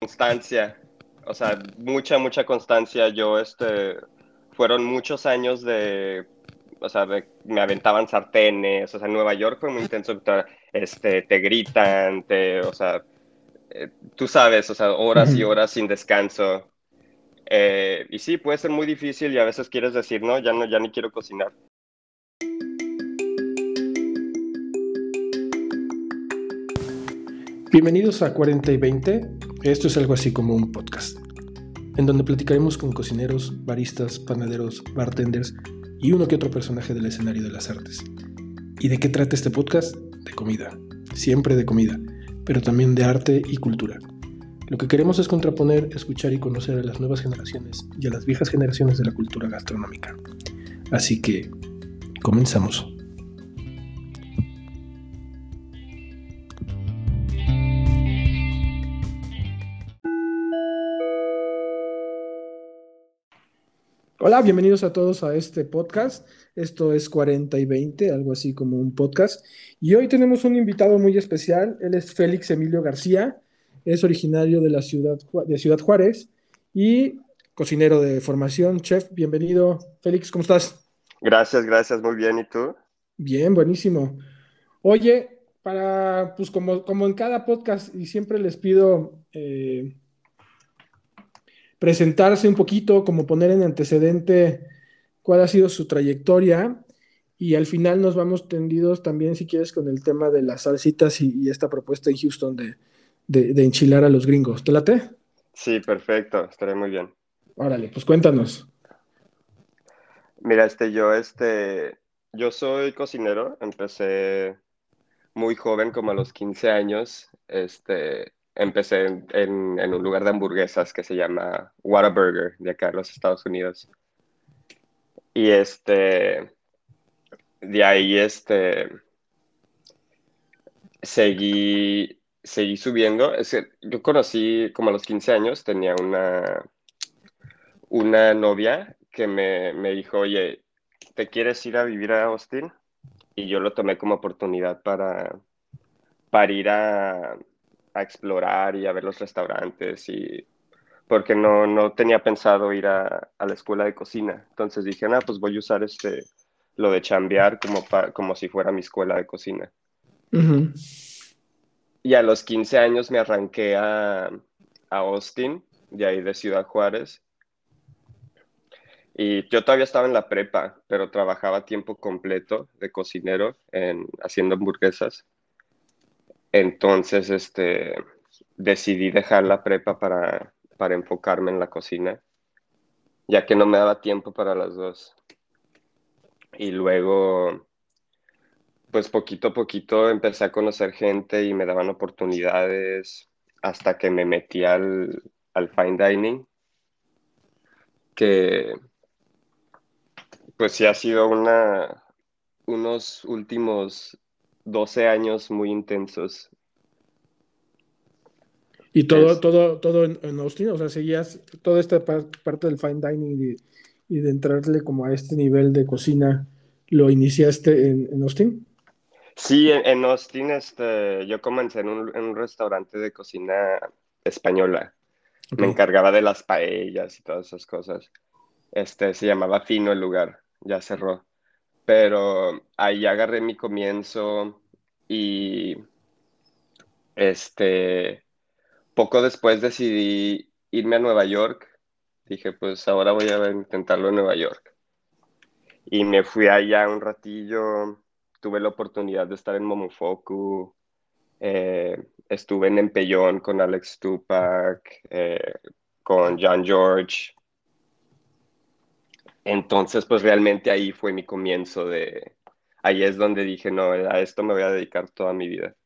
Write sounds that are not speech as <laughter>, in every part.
constancia, o sea, mucha, mucha constancia. Yo, este, fueron muchos años de, o sea, me aventaban sartenes, o sea, en Nueva York fue muy intenso, este, te gritan, te, o sea, eh, tú sabes, o sea, horas y horas sin descanso. Eh, y sí, puede ser muy difícil y a veces quieres decir, no, ya no, ya ni quiero cocinar. Bienvenidos a 40 y 20. Esto es algo así como un podcast, en donde platicaremos con cocineros, baristas, panaderos, bartenders y uno que otro personaje del escenario de las artes. ¿Y de qué trata este podcast? De comida, siempre de comida, pero también de arte y cultura. Lo que queremos es contraponer, escuchar y conocer a las nuevas generaciones y a las viejas generaciones de la cultura gastronómica. Así que, comenzamos. Hola, bienvenidos a todos a este podcast. Esto es 40 y 20, algo así como un podcast. Y hoy tenemos un invitado muy especial. Él es Félix Emilio García. Es originario de la ciudad de Ciudad Juárez y cocinero de formación. Chef, bienvenido. Félix, ¿cómo estás? Gracias, gracias. Muy bien. ¿Y tú? Bien, buenísimo. Oye, para, pues como, como en cada podcast, y siempre les pido... Eh, presentarse un poquito, como poner en antecedente cuál ha sido su trayectoria y al final nos vamos tendidos también, si quieres, con el tema de las salsitas y, esta propuesta en Houston de, de, enchilar a los gringos. ¿Te late? Sí, perfecto, estaré muy bien. Órale, pues cuéntanos. Mira, este, yo, este, yo soy cocinero, empecé muy joven, como a los 15 años, este, empecé en, un lugar de hamburguesas que se llama Whataburger, de acá en los Estados Unidos. Y este, de ahí este, seguí, seguí subiendo. yo conocí como a los 15 años, tenía una, una novia que me, me dijo, oye, ¿te quieres ir a vivir a Austin? Y yo lo tomé como oportunidad para, para ir a, a explorar y a ver los restaurantes y porque no, no tenía pensado ir a, a, la escuela de cocina. Entonces dije, ah, pues voy a usar este, lo de chambear como, como si fuera mi escuela de cocina. Y a los 15 años me arranqué a, a Austin, de ahí de Ciudad Juárez. Y yo todavía estaba en la prepa, pero trabajaba tiempo completo de cocinero en, haciendo hamburguesas. Entonces, este, decidí dejar la prepa para, para enfocarme en la cocina, ya que no me daba tiempo para las dos. Y luego, pues poquito a poquito empecé a conocer gente y me daban oportunidades hasta que me metí al, al fine dining, que pues sí ha sido una, unos últimos 12 años muy intensos. ¿Y todo, todo, todo en, Austin? O sea, seguías toda esta parte del fine dining y, de entrarle como a este nivel de cocina, ¿lo iniciaste en, Austin? Sí, en, Austin este, yo comencé en un, restaurante de cocina española. Me encargaba de las paellas y todas esas cosas. Este, se llamaba Fino el lugar, ya cerró pero ahí agarré mi comienzo y este, poco después decidí irme a Nueva York. Dije, pues ahora voy a intentarlo en Nueva York. Y me fui allá un ratillo, tuve la oportunidad de estar en Momofoku, eh, estuve en Empellón con Alex Tupac, eh, con John George, entonces, pues realmente ahí fue mi comienzo de, ahí es donde dije, no, a esto me voy a dedicar toda mi vida.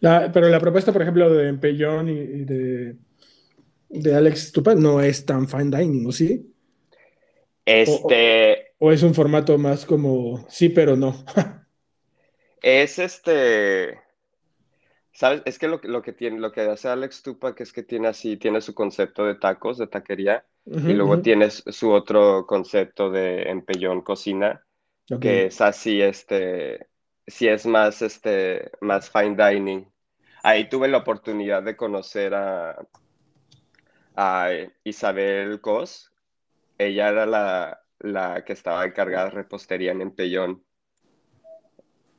pero la propuesta, por ejemplo, de Empellón y, de, de, Alex Tupac no es tan fine dining, ¿o sí? Este... O, es un formato más como sí, pero no? <laughs> es este... ¿Sabes? Es que lo, lo, que tiene, lo que hace Alex Tupac es que tiene así, tiene su concepto de tacos, de taquería, y luego tienes su otro concepto de empellón cocina, que es así, este, si es más, este, más fine dining. ahí tuve la oportunidad de conocer a, a Isabel Cos. Ella era la, la que estaba encargada de repostería en Empellón.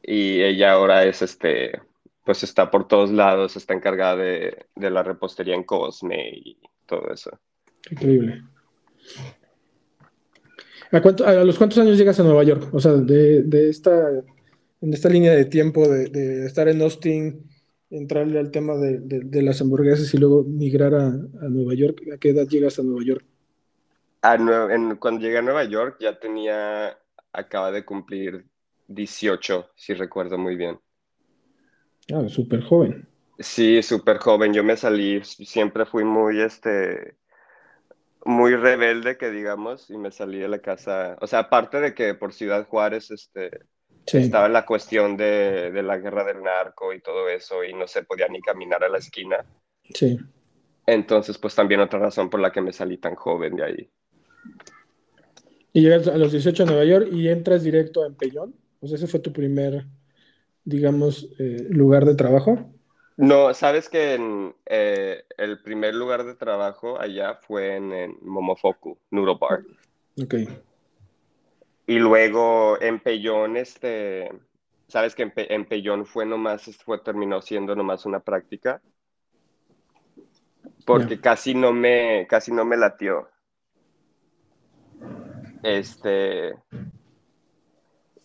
Y ella ahora es este, pues está por todos lados, está encargada de, de la repostería en Cosme y todo eso. Increíble. ¿A, cuánto, ¿A, los cuántos años llegas a Nueva York? O sea, de, de esta, en esta línea de tiempo de, de, estar en Austin, entrarle al tema de, de las hamburguesas y luego migrar a, a, Nueva York, ¿a qué edad llegas a Nueva York? A en, cuando llegué a Nueva York ya tenía, acaba de cumplir 18, si recuerdo muy bien. Ah, súper joven. Sí, súper joven. Yo me salí, siempre fui muy, este, muy rebelde, que digamos, y me salí de la casa. O sea, aparte de que por Ciudad Juárez, este, sí. estaba la cuestión de, de, la guerra del narco y todo eso, y no se podía ni caminar a la esquina. Sí. Entonces, pues también otra razón por la que me salí tan joven de ahí. Y llegas a los 18 a Nueva York y entras directo a Empellón. O sea, ese fue tu primer, digamos, eh, lugar de trabajo. No, sabes que en, eh, el primer lugar de trabajo allá fue en, en Momofoku, Noodle Bar. Ok. Y luego en Pellón, este, sabes que en, Pe en Pellón fue nomás, fue, terminó siendo nomás una práctica. Porque yeah. casi no me, casi no me latió. Este,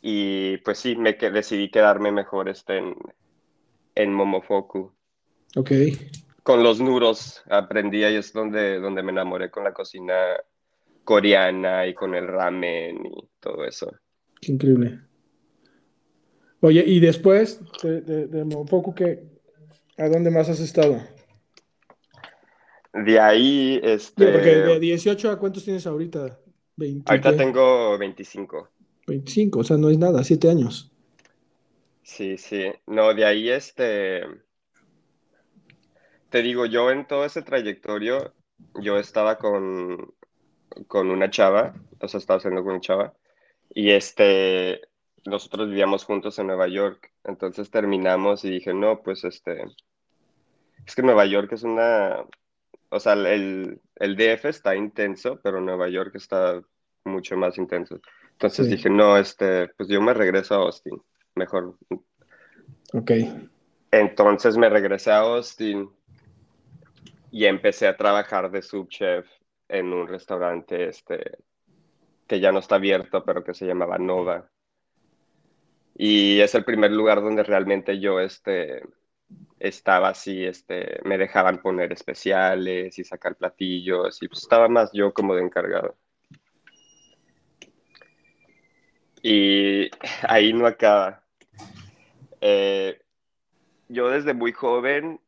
y pues sí, me que, decidí quedarme mejor este en, en Momofoku. Ok. Con los nuros aprendí ahí es donde, donde me enamoré con la cocina coreana y con el ramen y todo eso. Qué increíble. Oye, y después de, de, de Momofoku, ¿qué, ¿a dónde más has estado? De ahí, este... Porque de 18 a cuántos tienes ahorita? 20, ahorita tengo 25. 25, o sea, no es nada, 7 años. Sí, sí. No, de ahí este. Te digo, yo en todo ese trayectorio, yo estaba con, con una chava, o sea, estaba haciendo con una chava, y este, nosotros vivíamos juntos en Nueva York, entonces terminamos y dije, no, pues este, es que Nueva York es una, o sea, el, el DF está intenso, pero Nueva York está mucho más intenso. Entonces sí. dije, no, este, pues yo me regreso a Austin mejor. Ok. Entonces me regresé a Austin y empecé a trabajar de subchef en un restaurante este, que ya no está abierto, pero que se llamaba Nova. Y es el primer lugar donde realmente yo este, estaba así, este, me dejaban poner especiales y sacar platillos, y pues estaba más yo como de encargado. Y ahí no acaba. Eh, yo desde muy joven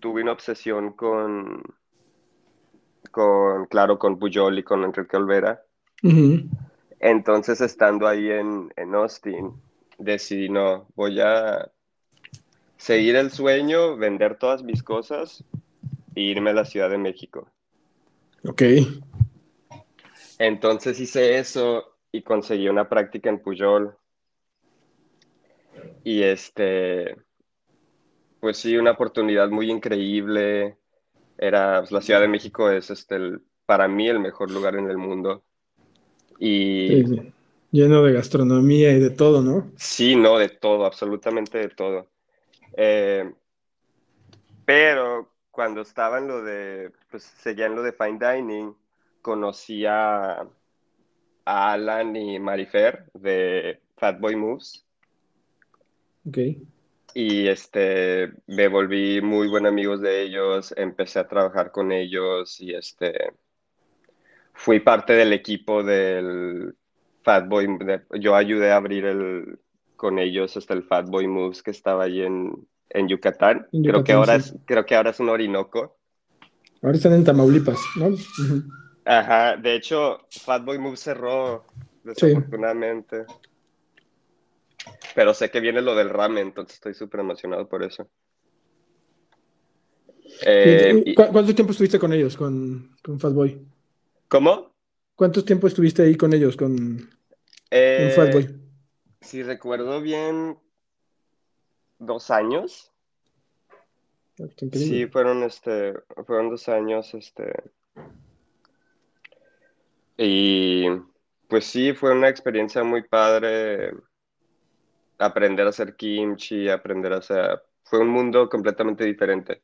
tuve una obsesión con, con claro, con Puyol y con Enrique Olvera. Uh -huh. Entonces, estando ahí en, en Austin, decidí, no, voy a seguir el sueño, vender todas mis cosas e irme a la Ciudad de México. Ok. Entonces hice eso y conseguí una práctica en Puyol. Y este, pues sí, una oportunidad muy increíble. Era, pues, la Ciudad de México es este, el, para mí el mejor lugar en el mundo. Y... Sí. Lleno de gastronomía y de todo, ¿no? Sí, no, de todo, absolutamente de todo. Eh, pero cuando estaba en lo de, pues seguía en lo de fine dining, conocí a, a Alan y Marifer de Fatboy Moves. Y este, me volví muy buen amigos de ellos, empecé a trabajar con ellos y este, fui parte del equipo del Fatboy, de, yo ayudé a abrir el, con ellos hasta el Fatboy Moves que estaba ahí en, en Yucatán. en Yucatán. creo, que ahora sí. es, creo que ahora es un Orinoco. Ahora están en Tamaulipas, ¿no? Ajá, de hecho, Fatboy Move cerró, desafortunadamente. Sí. Pero sé que viene lo del ramen, entonces estoy súper emocionado por eso. Eh, ¿Y, y, ¿Cuánto tiempo estuviste con ellos, con, con Fatboy? ¿Cómo? ¿Cuánto tiempo estuviste ahí con ellos, con, eh, con Fatboy? Si recuerdo bien, dos años. Sí, fueron, este, fueron dos años, este, y pues sí, fue una experiencia muy padre aprender a hacer kimchi, aprender a hacer, fue un mundo completamente diferente.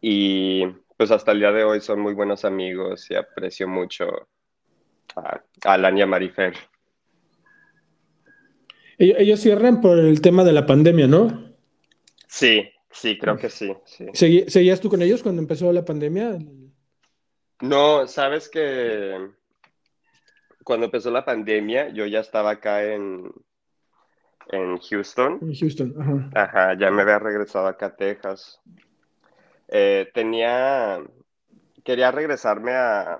Y pues hasta el día de hoy son muy buenos amigos y aprecio mucho a Alan y a Marifer. Ellos cierran por el tema de la pandemia, ¿no? Sí, sí, creo que sí. ¿Seguías tú con ellos cuando empezó la pandemia? No, sabes que cuando empezó la pandemia, yo ya estaba acá en, en Houston. En Houston, ajá. Ajá, ya me había regresado acá a Texas. Eh, tenía, quería regresarme a,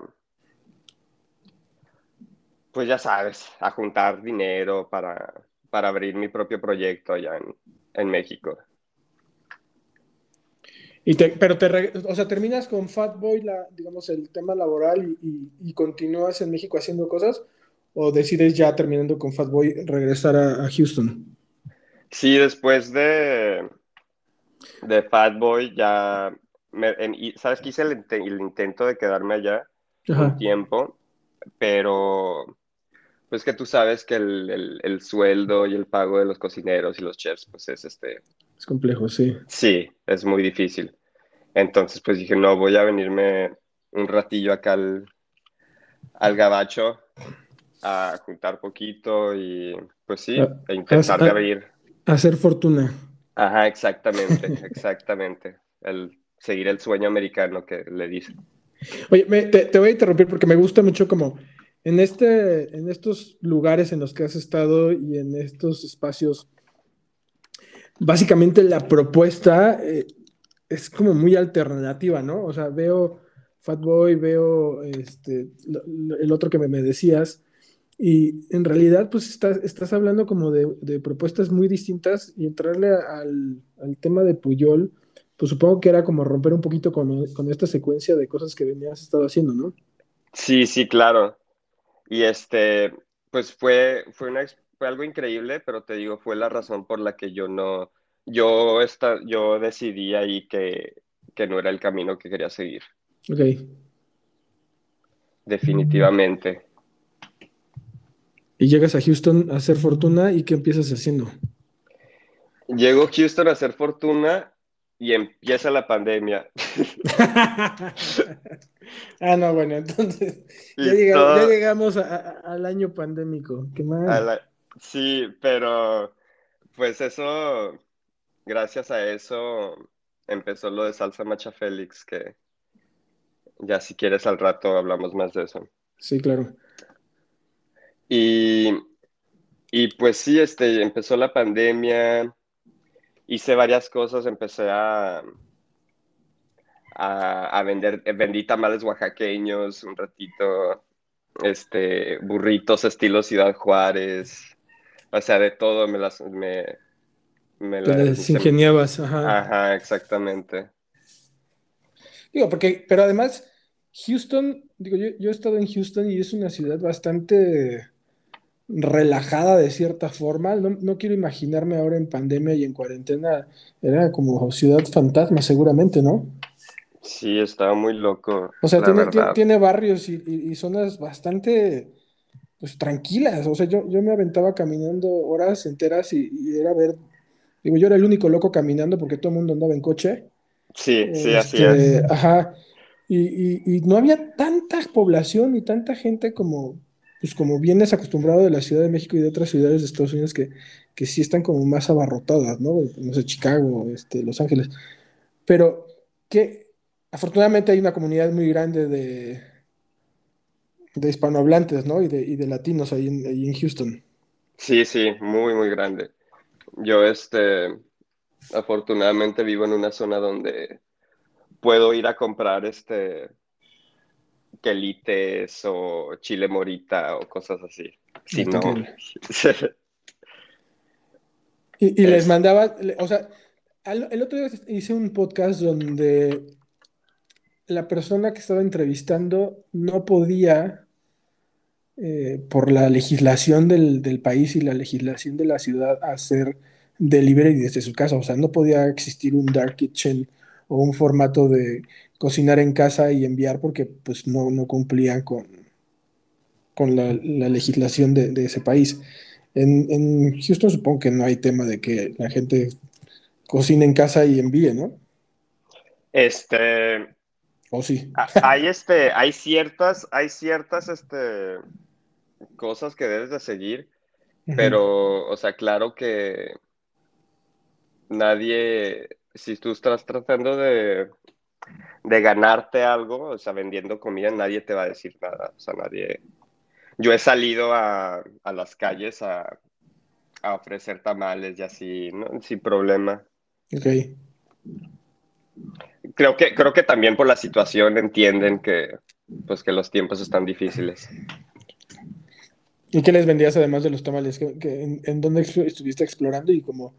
pues ya sabes, a juntar dinero para, para abrir mi propio proyecto allá en, México. Y pero te, o sea, terminas con Fatboy, la, digamos, el tema laboral y, continúas en México haciendo cosas, o decides ya terminando con Fatboy regresar a, Houston? Sí, después de, de Fatboy ya, sabes que hice el, intento de quedarme allá un tiempo, pero pues que tú sabes que el, sueldo y el pago de los cocineros y los chefs, pues es este... Es complejo, sí. Sí, es muy difícil. Entonces, pues dije, no, voy a venirme un ratillo acá al, al gabacho a juntar poquito y pues sí, a, intentar de abrir. Hacer fortuna. Ajá, exactamente, <laughs> exactamente. El seguir el sueño americano que le dicen. Oye, te, te, voy a interrumpir porque me gusta mucho como en, este, en estos lugares en los que has estado y en estos espacios, básicamente la propuesta eh, es como muy alternativa, ¿no? O sea, veo Fatboy, veo este, el otro que me, decías, y en realidad, pues estás, estás hablando como de, propuestas muy distintas y entrarle al, tema de Puyol, pues supongo que era como romper un poquito con, con, esta secuencia de cosas que venías estado haciendo, ¿no? Sí, sí, claro. Y este, pues fue, fue, una, fue algo increíble, pero te digo, fue la razón por la que yo no, yo, esta, yo decidí ahí que, que no era el camino que quería seguir. Ok. Definitivamente. Y llegas a Houston a hacer fortuna y ¿qué empiezas haciendo? Llego a Houston a hacer fortuna y empieza la pandemia. <laughs> ah, no, bueno, entonces ya, llegamos, al año pandémico. Qué mal. Sí, pero pues eso, gracias a eso empezó lo de Salsa Macha Félix, que ya si quieres al rato hablamos más de eso. Sí, claro. Y, y pues sí, este, empezó la pandemia hice varias cosas, empecé a, a, vender, vendí tamales oaxaqueños un ratito, este, burritos estilo Ciudad Juárez, o sea, de todo me las... Me, me las ingeniabas, ajá. Ajá, exactamente. Digo, porque, pero además, Houston, digo, yo, yo he estado en Houston y es una ciudad bastante relajada de cierta forma. No, quiero imaginarme ahora en pandemia y en cuarentena. Era como ciudad fantasma, seguramente, ¿no? Sí, estaba muy loco. O sea, tiene, barrios y, zonas bastante pues, tranquilas. O sea, yo, yo me aventaba caminando horas enteras y, era ver. Digo, yo era el único loco caminando porque todo el mundo andaba en coche. Sí, sí, así este, es. Ajá. Y, y no había tanta población y tanta gente como, pues como vienes acostumbrado de la Ciudad de México y de otras ciudades de Estados Unidos que, que sí están como más abarrotadas, ¿no? No sé, Chicago, este, Los Ángeles. Pero que afortunadamente hay una comunidad muy grande de, de hispanohablantes, ¿no? Y de, y de latinos ahí en, ahí en Houston. Sí, sí, muy, muy grande. Yo, este, afortunadamente vivo en una zona donde puedo ir a comprar, este, quelites o chile morita o cosas así. Si no. <laughs> y, les mandaba, o sea, el otro día hice un podcast donde la persona que estaba entrevistando no podía, eh, por la legislación del, país y la legislación de la ciudad, hacer delivery desde su casa. O sea, no podía existir un dark kitchen o un formato de cocinar en casa y enviar porque pues no, no cumplían con, con la, legislación de, ese país. En, en, Houston supongo que no hay tema de que la gente cocine en casa y envíe, ¿no? Este... ¿O sí? Hay, este, hay ciertas, hay ciertas este, cosas que debes de seguir, pero, o sea, claro que nadie, si tú estás tratando de, de ganarte algo, o sea, vendiendo comida, nadie te va a decir nada. O sea, nadie. Yo he salido a, a las calles a, a, ofrecer tamales y así, ¿no? Sin problema. Ok. Creo que, creo que también por la situación entienden que, pues, que los tiempos están difíciles. ¿Y qué les vendías además de los tamales? en, en, dónde estuviste explorando y cómo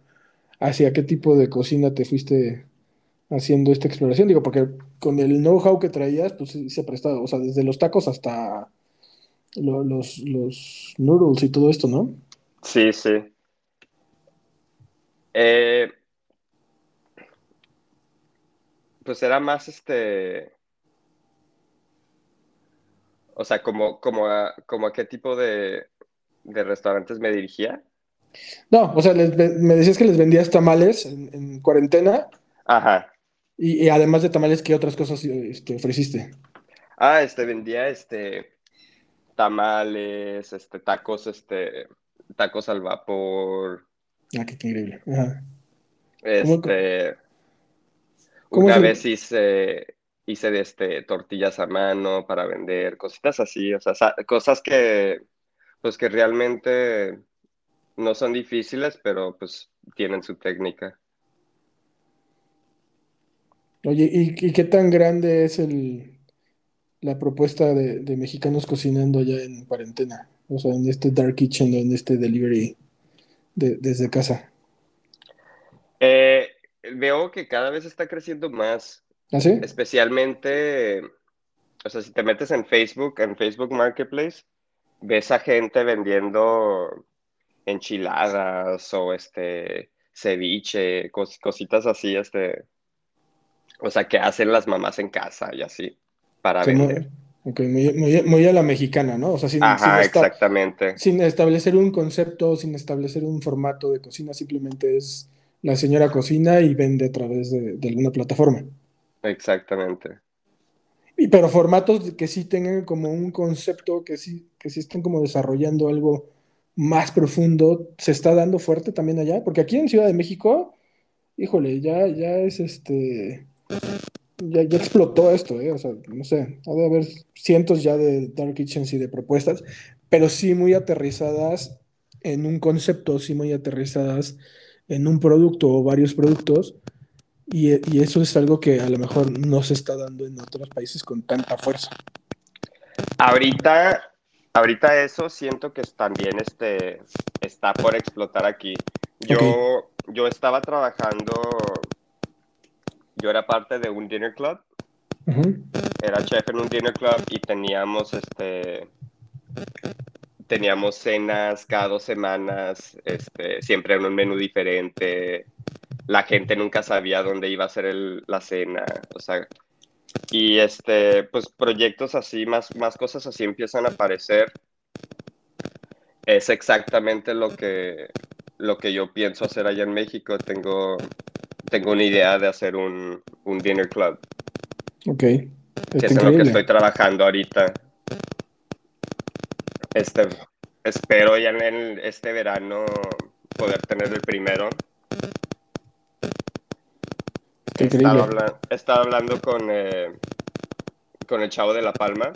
hacia qué tipo de cocina te fuiste haciendo esta exploración? Digo, porque con el know-how que traías, pues se ha prestado, o sea, desde los tacos hasta los, los noodles y todo esto, ¿no? Sí, sí. Eh, pues era más este. O sea, como, como, a, como a qué tipo de, de restaurantes me dirigía. No, o sea, me decías que les vendías tamales en, cuarentena. Ajá. Y, además de tamales, ¿qué otras cosas este, ofreciste? Ah, este, vendía este tamales, este, tacos, este, tacos al vapor. Ah, qué increíble. Ajá. Este, una vez hice, hice de este, tortillas a mano para vender, cositas así, o sea, cosas que, pues que realmente no son difíciles, pero pues tienen su técnica. Oye, ¿y, qué tan grande es el, la propuesta de, mexicanos cocinando allá en cuarentena? O sea, en este dark kitchen, en este delivery desde casa. Eh, veo que cada vez está creciendo más. ¿Ah, sí? Especialmente, o sea, si te metes en Facebook, en Facebook Marketplace, ves a gente vendiendo enchiladas o este ceviche, cositas así, este, o sea, que hacen las mamás en casa y así, para vender. muy, a la mexicana, ¿no? O sea, sin, exactamente. sin establecer un concepto, sin establecer un formato de cocina, simplemente es la señora cocina y vende a través de, alguna plataforma. Exactamente. Y, pero formatos que sí tengan como un concepto, que sí, que sí estén como desarrollando algo más profundo se está dando fuerte también allá? Porque aquí en Ciudad de México, híjole, ya, ya es este. Ya, ya explotó esto, ¿eh? O sea, no sé, ha de haber cientos ya de Dark Kitchens y de propuestas, pero sí muy aterrizadas en un concepto, sí muy aterrizadas en un producto o varios productos, y, y eso es algo que a lo mejor no se está dando en otros países con tanta fuerza. Ahorita ahorita eso siento que también este, está por explotar aquí. Yo, yo estaba trabajando, yo era parte de un dinner club, era chef en un dinner club y teníamos este teníamos cenas cada dos semanas, este, siempre en un menú diferente. La gente nunca sabía dónde iba a ser la cena. O sea, y este, pues proyectos así, más, más cosas así empiezan a aparecer. Es exactamente lo que, lo que yo pienso hacer allá en México. Tengo, tengo una idea de hacer un, un dinner club. Ok. que es en lo que estoy trabajando ahorita. Este, espero ya en este verano poder tener el primero. Estaba, hablando con, eh, con el chavo de La Palma,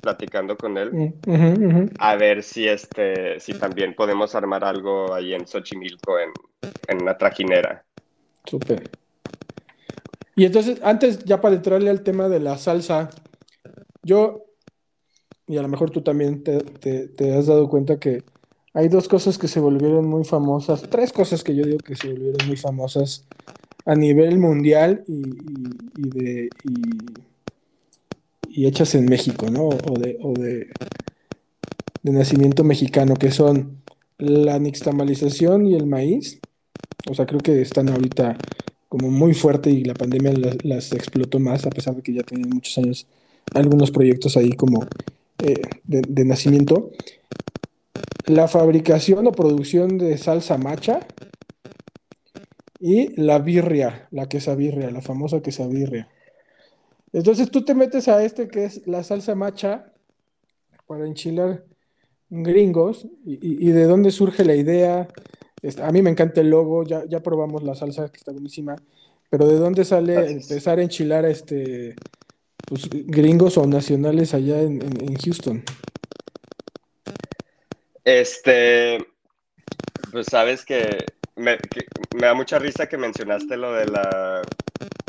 platicando con él, mm, a ver si, este, si también podemos armar algo ahí en Xochimilco, en, en una trajinera. Súper. Y entonces, antes, ya para entrarle al tema de la salsa, yo, y a lo mejor tú también te, te has dado cuenta que hay dos cosas que se volvieron muy famosas, tres cosas que yo digo que se volvieron muy famosas a nivel mundial y, de, y, hechas en México, ¿no? O de, o de, nacimiento mexicano, que son la nixtamalización y el maíz. O sea, creo que están ahorita como muy fuerte y la pandemia las, explotó más, a pesar de que ya tienen muchos años algunos proyectos ahí como eh, de, nacimiento. La fabricación o producción de salsa macha y la birria, la quesabirria, la famosa quesabirria. Entonces tú te metes a este que es la salsa macha para enchilar gringos y, de dónde surge la idea. Este, a mí me encanta el logo, ya, ya probamos la salsa que está buenísima, pero ¿de dónde sale empezar a enchilar este, pues, gringos o nacionales allá en, Houston? Este, pues sabes que me, da mucha risa que mencionaste lo de la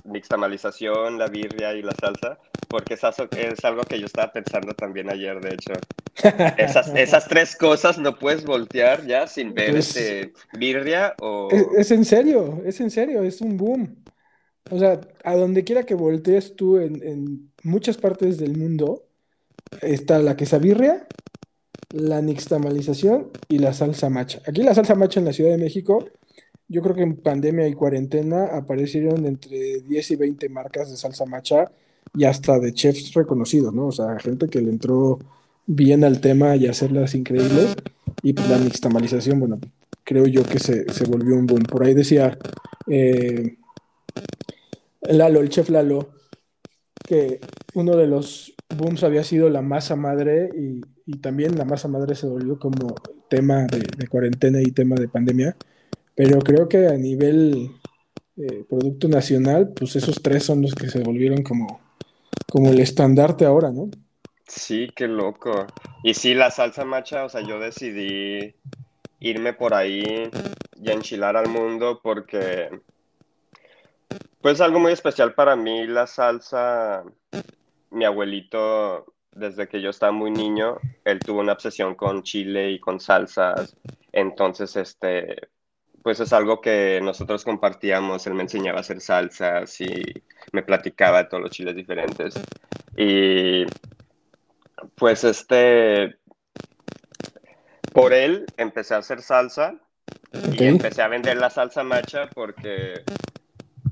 mixtamalización, la birria y la salsa, porque es, es algo que yo estaba pensando también ayer, de hecho. Esas, <laughs> esas tres cosas no puedes voltear ya sin ver pues, este birria o... Es, en serio, es en serio, es un boom. O sea, a donde quiera que voltees tú en, muchas partes del mundo, está la quesabirria, la nixtamalización y la salsa macha. Aquí la salsa macha en la Ciudad de México yo creo que en pandemia y cuarentena aparecieron entre 10 y 20 marcas de salsa macha y hasta de chefs reconocidos, ¿no? O sea, gente que le entró bien al tema y hacerlas increíbles. Y pues la nixtamalización, bueno, creo yo que se, volvió un boom. Por ahí decía eh, Lalo, el chef Lalo, que uno de los booms había sido la masa madre y, también la masa madre se volvió como tema de cuarentena y tema de pandemia pero creo que a nivel eh, producto nacional, pues esos tres son los que se volvieron como, como el estandarte ahora, ¿no? Sí, qué loco. Y sí, la salsa macha, o sea, yo decidí irme por ahí y enchilar al mundo porque, pues algo muy especial para mí, la salsa, mi abuelito, desde que yo estaba muy niño, él tuvo una obsesión con chile y con salsas. Entonces, este, pues es algo que nosotros compartíamos. Él me enseñaba a hacer salsas y me platicaba de todos los chiles diferentes. Y pues este, por él empecé a hacer salsa y empecé a vender la salsa macha porque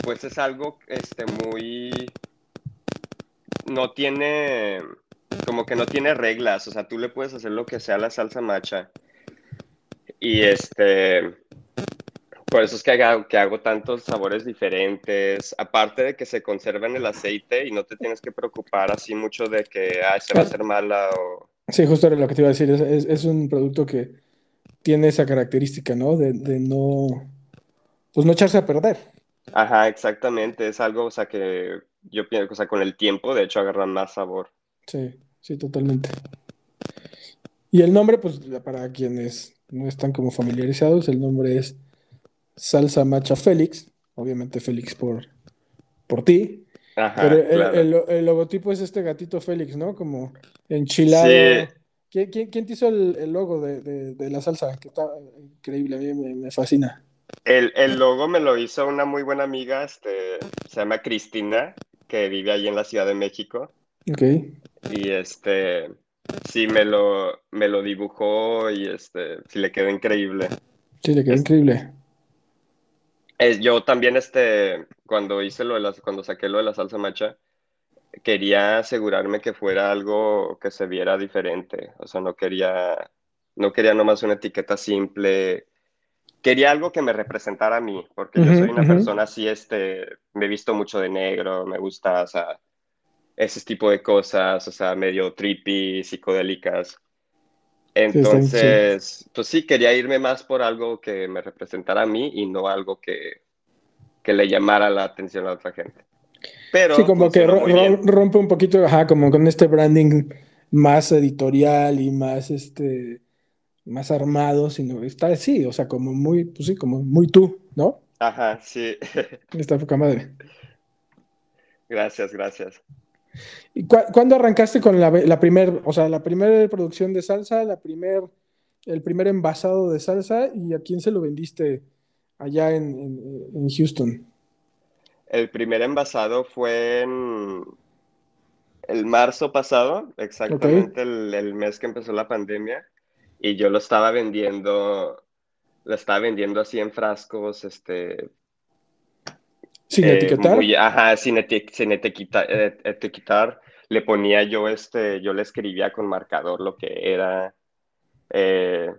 pues es algo este muy no tiene como que no tiene reglas, o sea, tú le puedes hacer lo que sea la salsa macha. Y este por eso es que hago, que hago tantos sabores diferentes, aparte de que se conserva en el aceite y no te tienes que preocupar así mucho de que ah, se va a hacer mala o... Sí, justo lo que te iba a decir, es, es, un producto que tiene esa característica, ¿no? De, de, no, pues no echarse a perder. Ajá, exactamente, es algo, o sea, que yo pienso, o sea, con el tiempo, de hecho, agarran más sabor. Sí, sí, totalmente. Y el nombre, pues, para quienes no están como familiarizados, el nombre es salsa macha Félix, obviamente Félix por, por ti. pero el, logotipo es este gatito Félix, ¿no? Como enchilado. ¿Quién, te hizo el, logo de, la salsa? Que está increíble, a mí me, fascina. El, logo me lo hizo una muy buena amiga, este, se llama Cristina, que vive ahí en la Ciudad de México. Ok. Y este, sí, me lo, me lo dibujó y este, sí le quedó increíble. Sí, le quedó increíble yo también, este, cuando hice lo de las, cuando saqué lo de la salsa macha, quería asegurarme que fuera algo que se viera diferente. O sea, no quería, no quería nomás una etiqueta simple. Quería algo que me representara a mí, porque yo soy una persona así, este, me he visto mucho de negro, me gusta, o sea, ese tipo de cosas, o sea, medio trippy, psicodélicas. Entonces, pues sí, quería irme más por algo que me representara a mí y no algo que, le llamara la atención a otra gente. Pero sí, como que rompe un poquito, ajá, como con este branding más editorial y más este más armado, sino está así, o sea, como muy, pues sí, como muy tú, ¿no? Ajá, sí. <laughs> Está poca madre. Gracias, gracias. ¿Y cuándo arrancaste con la, la primera, o sea, la primera producción de salsa, la primer, el primer envasado de salsa y a quién se lo vendiste allá en, Houston? El primer envasado fue en el marzo pasado, exactamente el, el, mes que empezó la pandemia, y yo lo estaba vendiendo, la estaba vendiendo así en frascos, este... Sin eh, etiquetar. muy- ajá, sin, eti- sin etiqueta- etiquetar. Le ponía yo, este, yo le escribía con marcador lo que era. Eh,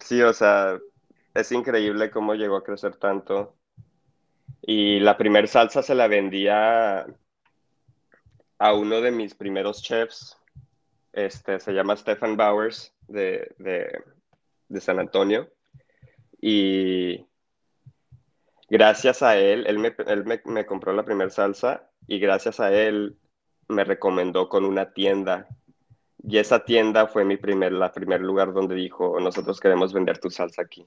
sí, o sea, es increíble cómo llegó a crecer tanto. Y la primer salsa se la vendía a uno de mis primeros chefs, este, se llama Stefan Bowers de, de, de San Antonio. Y gracias a él, él me, él me, me compró la primera salsa y gracias a él me recomendó con una tienda. Y esa tienda fue mi primer, la primer lugar donde dijo, nosotros queremos vender tu salsa aquí.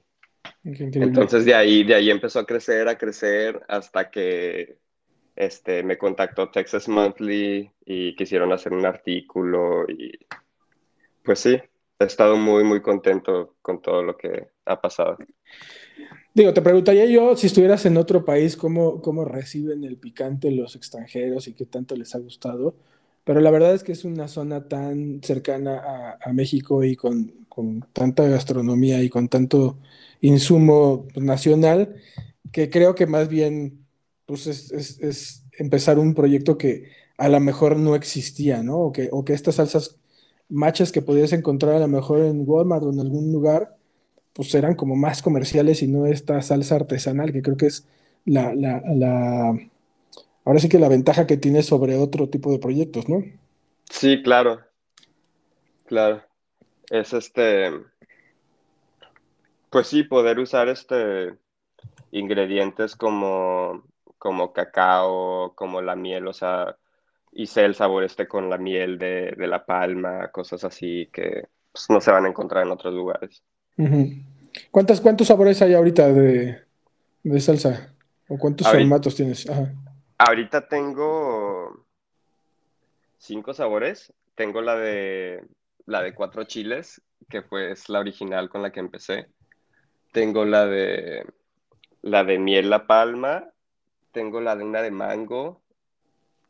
Entonces de ahí, de ahí empezó a crecer, a crecer, hasta que este, me contactó Texas Monthly y quisieron hacer un artículo y pues sí, he estado muy, muy contento con todo lo que ha pasado. Digo, te preguntaría yo, si estuvieras en otro país, ¿cómo, cómo reciben el picante los extranjeros y qué tanto les ha gustado? Pero la verdad es que es una zona tan cercana a, México y con, con tanta gastronomía y con tanto insumo nacional que creo que más bien pues es, es- es empezar un proyecto que a lo mejor no existía, ¿no? O que, o que estas salsas machas que podías encontrar a lo mejor en Walmart o en algún lugar, pues eran como más comerciales y no esta salsa artesanal, que creo que es la, la, la, ahora sí que la ventaja que tiene sobre otro tipo de proyectos, ¿no? Sí, claro, claro. Es este, pues sí, poder usar este ingredientes como, como cacao, como la miel, o sea, hice el sabor este con la miel de, de la palma, cosas así que pues, no se van a encontrar en otros lugares. Ujú. ¿Cuántas, cuántos sabores hay ahorita de, de salsa? ¿O cuántos Ahorita- formatos tienes? Ajá. Ahorita tengo cinco sabores. Tengo la de la de cuatro chiles, que fue es la original con la que empecé. Tengo la de la de miel la palma. Tengo la de una de mango.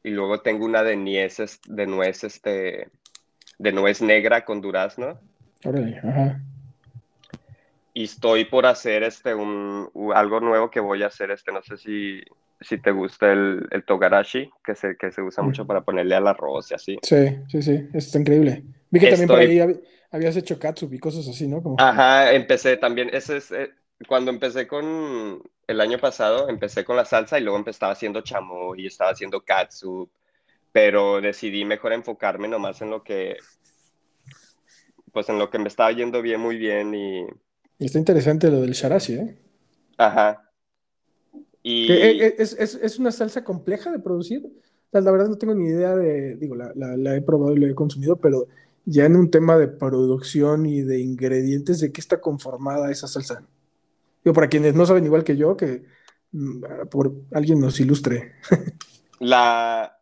Y luego tengo una de nuez, de nuez, este, de nuez negra con durazno. Órale, ajá. Y estoy por hacer este un, algo nuevo que voy a hacer este, no sé si, si te gusta el, el togarashi, que se, que se usa mucho Mm. para ponerle al arroz y así. Sí, sí, sí, está increíble. Vi que también por Estoy- ahí hab- habías hecho katsup y cosas así, ¿no? Como, Ajá, empecé también, ese es, eh, cuando empecé con el año pasado, empecé con la salsa y luego estaba haciendo chamoy y estaba haciendo katsup, pero decidí mejor enfocarme nomás en lo que, pues en lo que me estaba yendo bien, muy bien y, está interesante lo del sharashi, ¿eh? ajá. Y... Eh, eh, es, es- es una salsa compleja de producir. La verdad no tengo ni idea de, digo, la, la- la he probado y la he consumido, pero ya en un tema de producción y de ingredientes, ¿de qué está conformada esa salsa? Digo, para quienes no saben igual que yo, que mm, por alguien nos ilustre. La,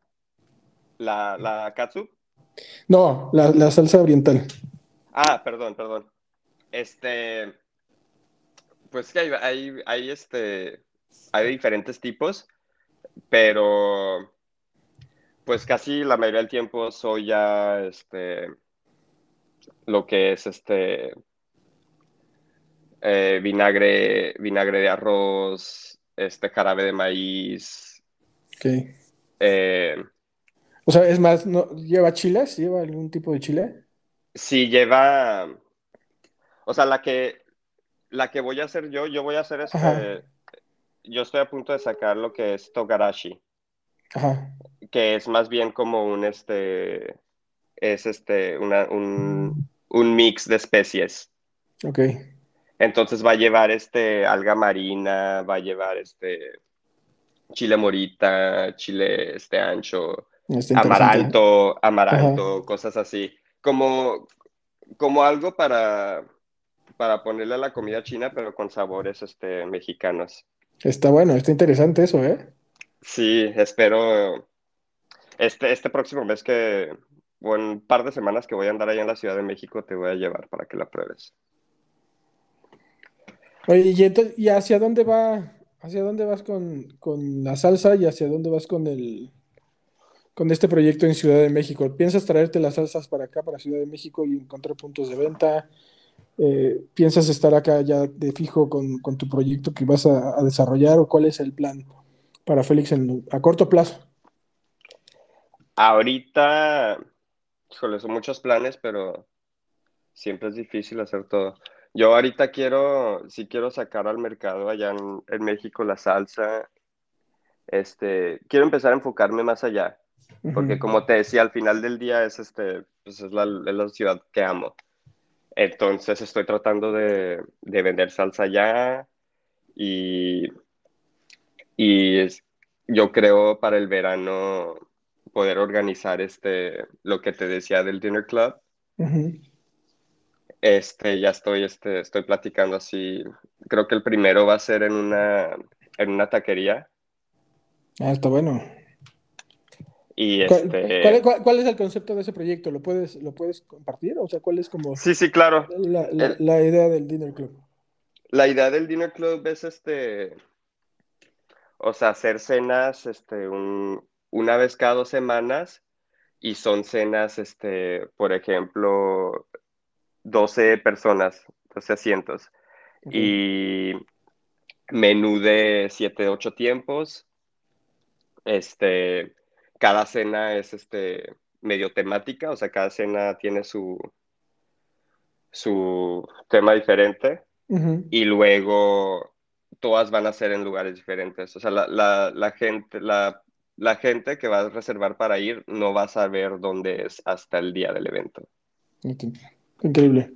la, la katsup. No, la, la salsa oriental. Ah, perdón, perdón. Este, pues que hay, hay, hay, este, hay diferentes tipos, pero pues casi la mayoría del tiempo soya, este, lo que es este, eh, vinagre, vinagre de arroz, este jarabe de maíz, Ok. eh, O sea, es más, ¿no, ¿lleva chiles? ¿Lleva algún tipo de chile? Sí, lleva. O sea, la que, la que voy a hacer yo, yo voy a hacer este. Ajá. Yo estoy a punto de sacar lo que es Togarashi, Ajá. que es más bien como un este. Es este, una, un, un mix de especies. Ok. Entonces va a llevar este alga marina, va a llevar este chile morita, chile este ancho, amaranto, amaranto, cosas así. Como, como algo para, para ponerle a la comida china, pero con sabores este, mexicanos. Está bueno, está interesante eso, ¿eh? Sí, espero este, este próximo mes que, o en un par de semanas que voy a andar allá en la Ciudad de México, te voy a llevar para que la pruebes. Oye, ¿y, entonces, ¿y hacia dónde va, hacia dónde vas con, con la salsa y hacia dónde vas con el, con este proyecto en Ciudad de México? ¿Piensas traerte las salsas para acá, para Ciudad de México y encontrar puntos de venta? eh, ¿piensas estar acá ya de fijo con, tu proyecto que vas a, desarrollar o cuál es el plan para Félix a corto plazo? Ahorita, son muchos planes, pero siempre es difícil hacer todo. Yo ahorita quiero, sí quiero sacar al mercado allá en, México la salsa. Este, quiero empezar a enfocarme más allá, porque como te decía, al final del día es, este, pues es, la, la ciudad que amo. Entonces estoy tratando de, de vender salsa allá y, y yo creo para el verano poder organizar este, lo que te decía del Dinner Club. Este, ya estoy, este, estoy platicando así. Creo que el primero va a ser en una, en una taquería. Ah, está bueno. Y este... ¿Cuál, es el concepto de ese proyecto? ¿Lo puedes, ¿Lo puedes compartir? O sea, ¿cuál es como... Sí, sí, claro. La, idea del Dinner Club. La idea del Dinner Club es este... O sea, hacer cenas este, una vez cada dos semanas y son cenas, este, por ejemplo, 12 personas, 12 asientos. Y menú de 7, 8 tiempos. Este, cada cena es este, medio temática, o sea, cada cena tiene su, su tema diferente. Y luego todas van a ser en lugares diferentes. O sea, la, gente, la, la, gente que va a reservar para ir no va a saber dónde es hasta el día del evento. Increíble.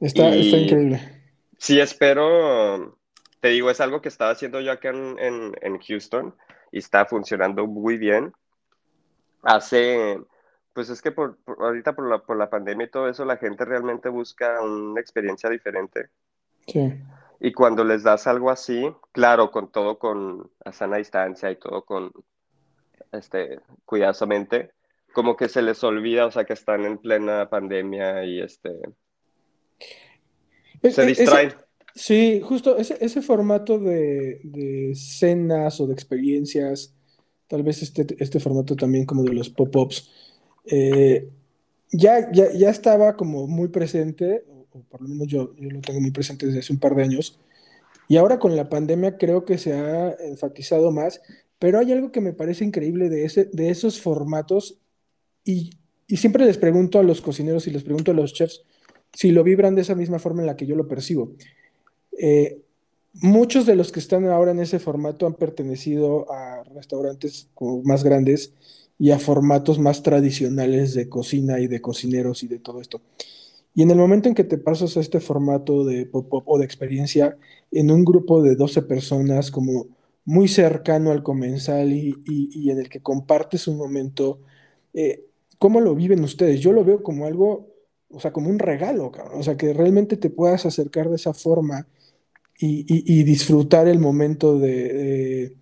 Está, increíble. Sí, espero, te digo, es algo que estaba haciendo yo acá en, Houston y está funcionando muy bien. Hace, pues es que por, ahorita por la, por la pandemia y todo eso, la gente realmente busca una experiencia diferente. Sí. Y cuando les das algo así, claro, con todo con a sana distancia y todo con, este, cuidadosamente, como que se les olvida, o sea, que están en plena pandemia y este... Se distraen. sí, justo ese, formato de, cenas o de experiencias, tal vez este, este formato también como de los pop-ups, eh, ya, ya, estaba como muy presente, o, por lo menos yo, yo lo tengo muy presente desde hace un par de años, y ahora con la pandemia creo que se ha enfatizado más, pero hay algo que me parece increíble de, ese, de esos formatos y, siempre les pregunto a los cocineros y les pregunto a los chefs si lo vibran de esa misma forma en la que yo lo percibo. Eh, muchos de los que están ahora en ese formato han pertenecido a restaurantes más grandes y a formatos más tradicionales de cocina y de cocineros y de todo esto. Y en el momento en que te pasas a este formato de pop-up o de experiencia en un grupo de 12 personas como muy cercano al comensal y, en el que compartes un momento, eh, ¿Cómo lo viven ustedes? Yo lo veo como algo, o sea, como un regalo, cabrón. O sea, que realmente te puedas acercar de esa forma y, disfrutar el momento de,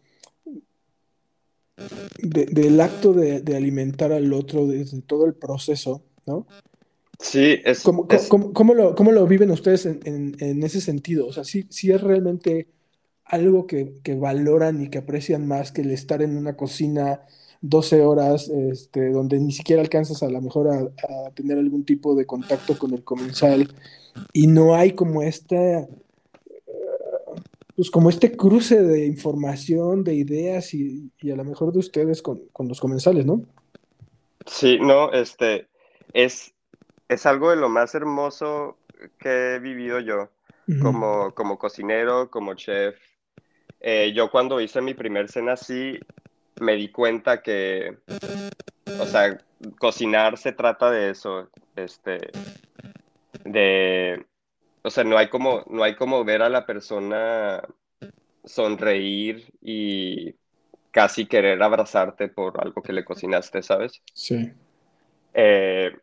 del acto de, alimentar al otro desde todo el proceso, ¿no? Sí, es... ¿Cómo, lo, viven ustedes en, ese sentido? O sea, sí, es realmente algo que, que, valoran y que aprecian más que el estar en una cocina 12 horas, este, donde ni siquiera alcanzas a lo mejor a, tener algún tipo de contacto con el comensal y no hay como este, pues como este cruce de información, de ideas y, a lo mejor de ustedes con, los comensales, ¿no? Sí, no, este, es, es algo de lo más hermoso que he vivido yo como, como cocinero, como chef. Eh, yo cuando hice mi primer cena así, me di cuenta que, o sea, cocinar se trata de eso, este, de, o sea, no hay como, no hay como ver a la persona sonreír y casi querer abrazarte por algo que le cocinaste, ¿sabes? Sí. Eh,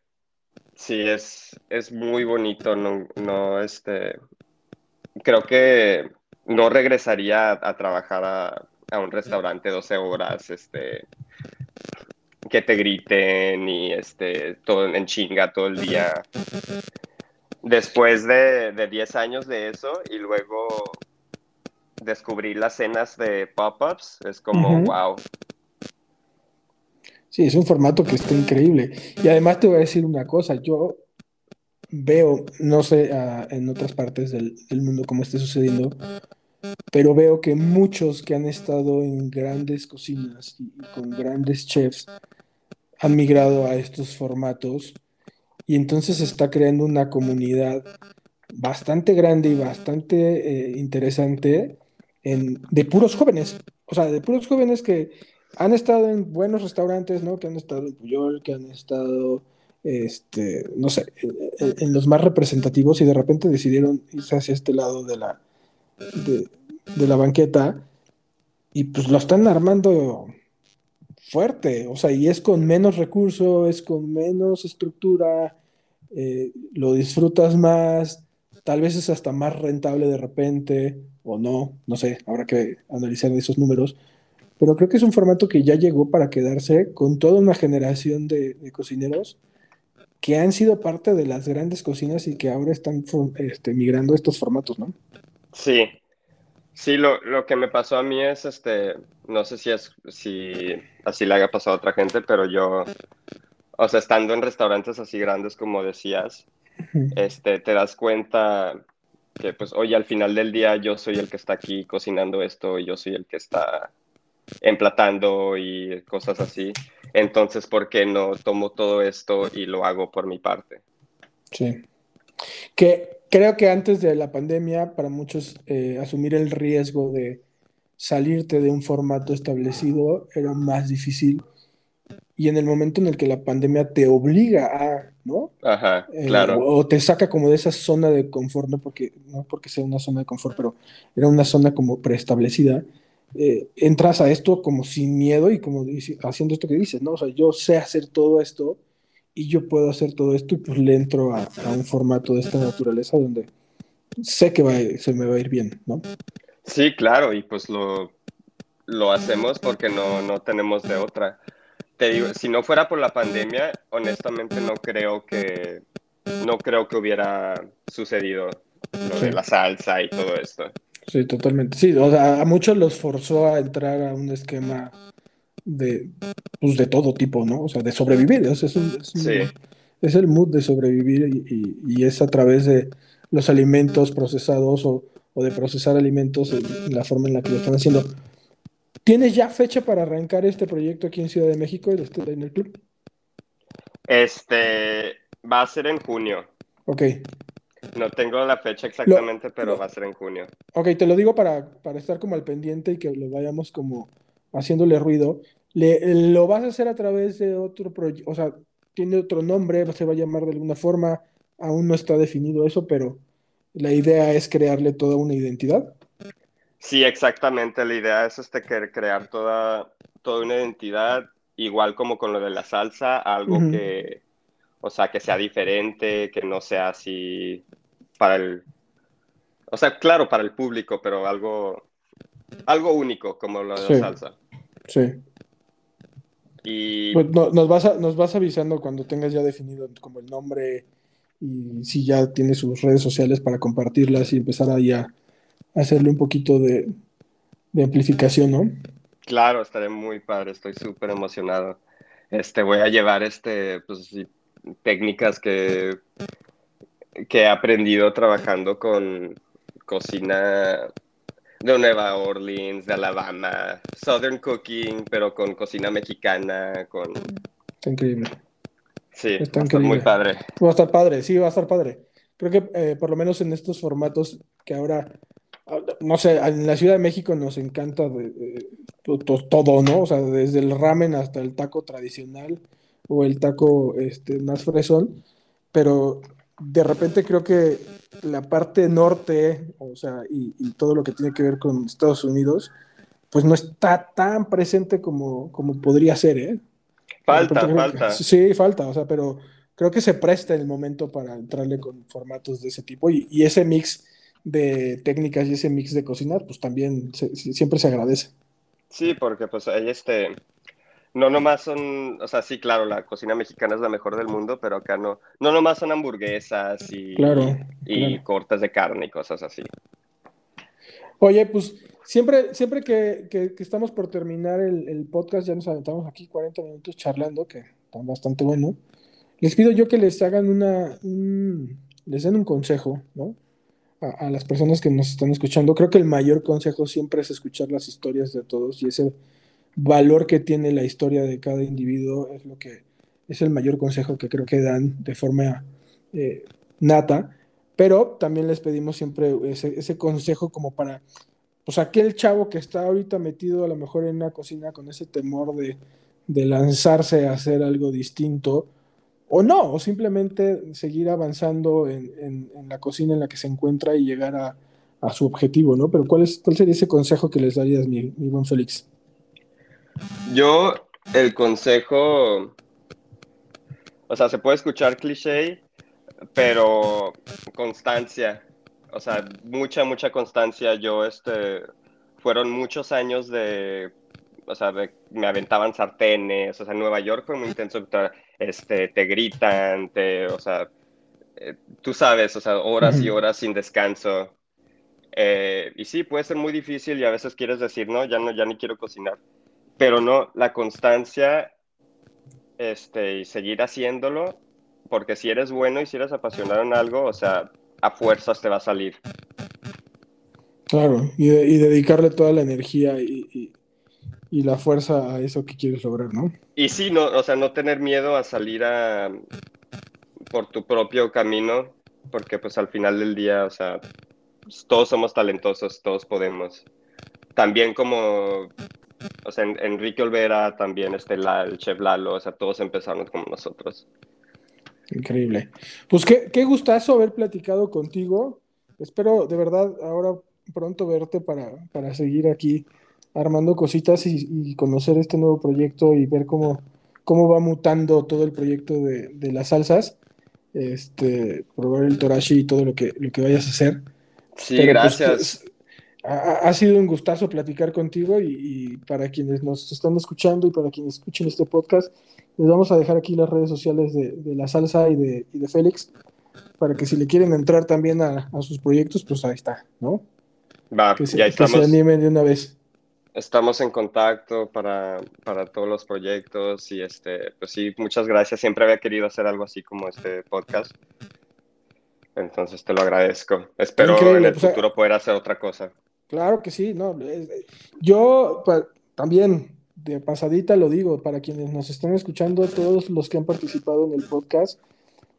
sí, es, es muy bonito, no, no, este, creo que no regresaría a trabajar a, a un restaurante 12 horas, este, que te griten y este, todo en chinga todo el día. Después de, de 10 años de eso y luego descubrir las cenas de pop-ups, es como, wow. Sí, es un formato que está increíble. Y además te voy a decir una cosa, yo veo, no sé ah, en otras partes del, mundo cómo esté sucediendo, pero veo que muchos que han estado en grandes cocinas y, con grandes chefs han migrado a estos formatos y entonces se está creando una comunidad bastante grande y bastante eh, interesante en, de puros jóvenes, o sea, de puros jóvenes que han estado en buenos restaurantes, ¿no? Que han estado en Puyol, que han estado, este, no sé, en, los más representativos y de repente decidieron irse hacia este lado de la, de, la banqueta y pues lo están armando fuerte, o sea, y es con menos recursos, es con menos estructura, eh, lo disfrutas más, tal vez es hasta más rentable de repente, o no, no sé, habrá que analizar esos números, pero creo que es un formato que ya llegó para quedarse con toda una generación de, cocineros que han sido parte de las grandes cocinas y que ahora están este, migrando estos formatos, ¿no? Sí, sí, lo, que me pasó a mí es, este, no sé si es, si así le haya pasado a otra gente, pero yo, o sea, estando en restaurantes así grandes como decías, este, te das cuenta que pues, oye, al final del día yo soy el que está aquí cocinando esto y yo soy el que está emplatando y cosas así. Entonces, ¿por qué no tomo todo esto y lo hago por mi parte? Sí. Que creo que antes de la pandemia, para muchos, eh, asumir el riesgo de salirte de un formato establecido era más difícil. Y en el momento en el que la pandemia te obliga a, ¿no? Ajá, eh, claro. o te saca como de esa zona de confort, no porque, no porque sea una zona de confort, pero era una zona como preestablecida eh, entras a esto como sin miedo y como haciendo esto que dices, ¿no? O sea, yo sé hacer todo esto y yo puedo hacer todo esto y pues le entro a, un formato de esta naturaleza donde sé que va, se me va a ir bien, ¿no? Sí, claro, y pues lo, lo hacemos porque no, no tenemos de otra. Te digo, si no fuera por la pandemia, honestamente no creo que, no creo que hubiera sucedido lo de la salsa y todo esto. Sí, totalmente. Sí, o sea, a muchos los forzó a entrar a un esquema de, pues de todo tipo, ¿no? O sea, de sobrevivir. es, es, el mood de sobrevivir y, es a través de los alimentos procesados o, de procesar alimentos en la forma en la que lo están haciendo. ¿Tienes ya fecha para arrancar este proyecto aquí en Ciudad de México, en el club? Este, va a ser en junio. Ok. No tengo la fecha exactamente, pero va a ser en junio. Ok, te lo digo para, para estar como al pendiente y que lo vayamos como haciéndole ruido. Le, lo vas a hacer a través de otro proyecto, o sea, tiene otro nombre, se va a llamar de alguna forma, aún no está definido eso, pero la idea es crearle toda una identidad. Sí, exactamente, la idea es este, crear toda, toda una identidad, igual como con lo de la salsa, algo que, o sea, que sea diferente, que no sea así para el... O sea, claro, para el público, pero algo, algo único como lo de la salsa. Sí. Y... Pues nos, vas nos vas avisando cuando tengas ya definido como el nombre y si ya tienes sus redes sociales para compartirlas y empezar ahí a, hacerle un poquito de, de amplificación, ¿no? Claro, estaré muy padre, estoy súper emocionado. Este, voy a llevar este, pues, técnicas que, que he aprendido trabajando con cocina de Nueva Orleans, de Alabama, Southern Cooking, pero con cocina mexicana, con... Está increíble. Sí, está muy padre. Va a estar padre, sí, va a estar padre. Creo que eh, por lo menos en estos formatos que ahora, no sé, en la Ciudad de México nos encanta todo, ¿no? O sea, desde el ramen hasta el taco tradicional o el taco este, más fresón, pero de repente creo que la parte norte, o sea, y, todo lo que tiene que ver con Estados Unidos, pues no está tan presente como, como podría ser, ¿eh? Falta, falta. sí, falta, o sea, pero creo que se presta el momento para entrarle con formatos de ese tipo y, y ese mix de técnicas y ese mix de cocinar, pues también siempre se agradece. Sí, porque pues hay este, no nomás son, o sea, sí, claro, la cocina mexicana es la mejor del mundo, pero acá no, no nomás son hamburguesas y, y cortes de carne y cosas así. Oye, pues siempre, siempre que, que, estamos por terminar el, podcast, ya nos aventamos aquí 40 minutos charlando, que están bastante bueno. les pido yo que les hagan una, les den un consejo, ¿no? A, las personas que nos están escuchando. Creo que el mayor consejo siempre es escuchar las historias de todos y ese valor que tiene la historia de cada individuo es lo que es el mayor consejo que creo que dan de forma eh, nata. Pero también les pedimos siempre ese, consejo como para pues aquel chavo que está ahorita metido a lo mejor en una cocina con ese temor de, lanzarse a hacer algo distinto, o no, o simplemente seguir avanzando en, la cocina en la que se encuentra y llegar a, su objetivo, ¿no? Pero ¿cuál, es, ¿cuál sería ese consejo que les darías, mi, mi buen Félix? Yo, el consejo, o sea, se puede escuchar cliché, pero constancia o sea, mucha, mucha constancia. Yo, este, fueron muchos años de, o sea, me aventaban sartenes, o sea, en Nueva York fue muy intenso, este, te gritan, te, o sea, eh, tú sabes, o sea, horas y horas sin descanso. Eh, y sí, puede ser muy difícil y a veces quieres decir, no, ya no, ya ni quiero cocinar. Pero no, la constancia, este, y seguir haciéndolo, porque si eres bueno y si eres apasionado en algo, o sea, a fuerzas te va a salir. Claro, y, dedicarle toda la energía y, la fuerza a eso que quieres lograr, ¿no? Y sí, no, o sea, no tener miedo a salir a, por tu propio camino, porque pues al final del día, o sea, todos somos talentosos, todos podemos. También como, o sea, Enrique Olvera, también este, el chef Lalo, o sea, todos empezamos como nosotros. Increíble. Pues qué, qué gustazo haber platicado contigo. Espero de verdad ahora pronto verte para, para seguir aquí armando cositas y, conocer este nuevo proyecto y ver cómo, cómo va mutando todo el proyecto de, de las salsas. Este, probar el torashi y todo lo que, lo que vayas a hacer. Sí, pues, gracias ha, sido un gustazo platicar contigo y, para quienes nos están escuchando y para quienes escuchen este podcast, les vamos a dejar aquí las redes sociales de, La Salsa y de, Félix para que si le quieren entrar también a, sus proyectos, pues ahí está, ¿no? Va, que se, ya estamos, animen de una vez. Estamos en contacto para, para, todos los proyectos y este, pues sí, muchas gracias. Siempre había querido hacer algo así como este podcast. Entonces te lo agradezco. Espero en el pues, futuro poder hacer otra cosa. Claro que sí, no. Yo también, de pasadita lo digo, para quienes nos están escuchando, todos los que han participado en el podcast,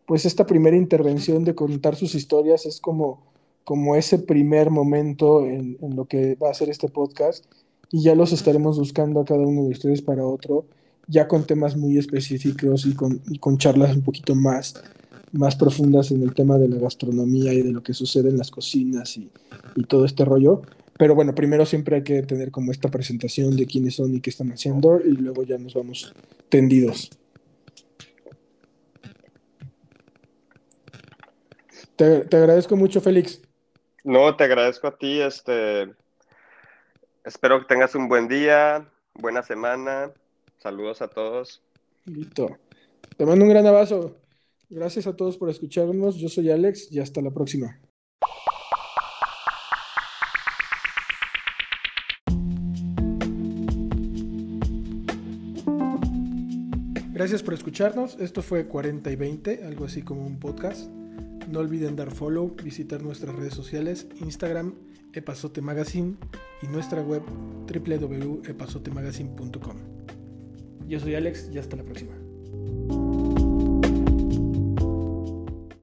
pues esta primera intervención de contar sus historias es como, como ese primer momento en, lo que va a ser este podcast y ya los estaremos buscando a cada uno de ustedes para otro, ya con temas muy específicos y con, y con charlas un poquito más, más profundas en el tema de la gastronomía y de lo que sucede en las cocinas y, y todo este rollo. Pero bueno, primero siempre hay que tener como esta presentación de quiénes son y qué están haciendo y luego ya nos vamos tendidos. Te, agradezco mucho, Félix. No, te agradezco a ti. Este, espero que tengas un buen día, buena semana. Saludos a todos. Listo. Te mando un gran abrazo. Gracias a todos por escucharnos. Yo soy Alex y hasta la próxima. Gracias por escucharnos. Esto fue 40 y 20, algo así como un podcast. No olviden dar follow, visitar nuestras redes sociales, Instagram, Epazote Magazine y nuestra web www.epazotemagazine.com. Yo soy Alex y hasta la próxima.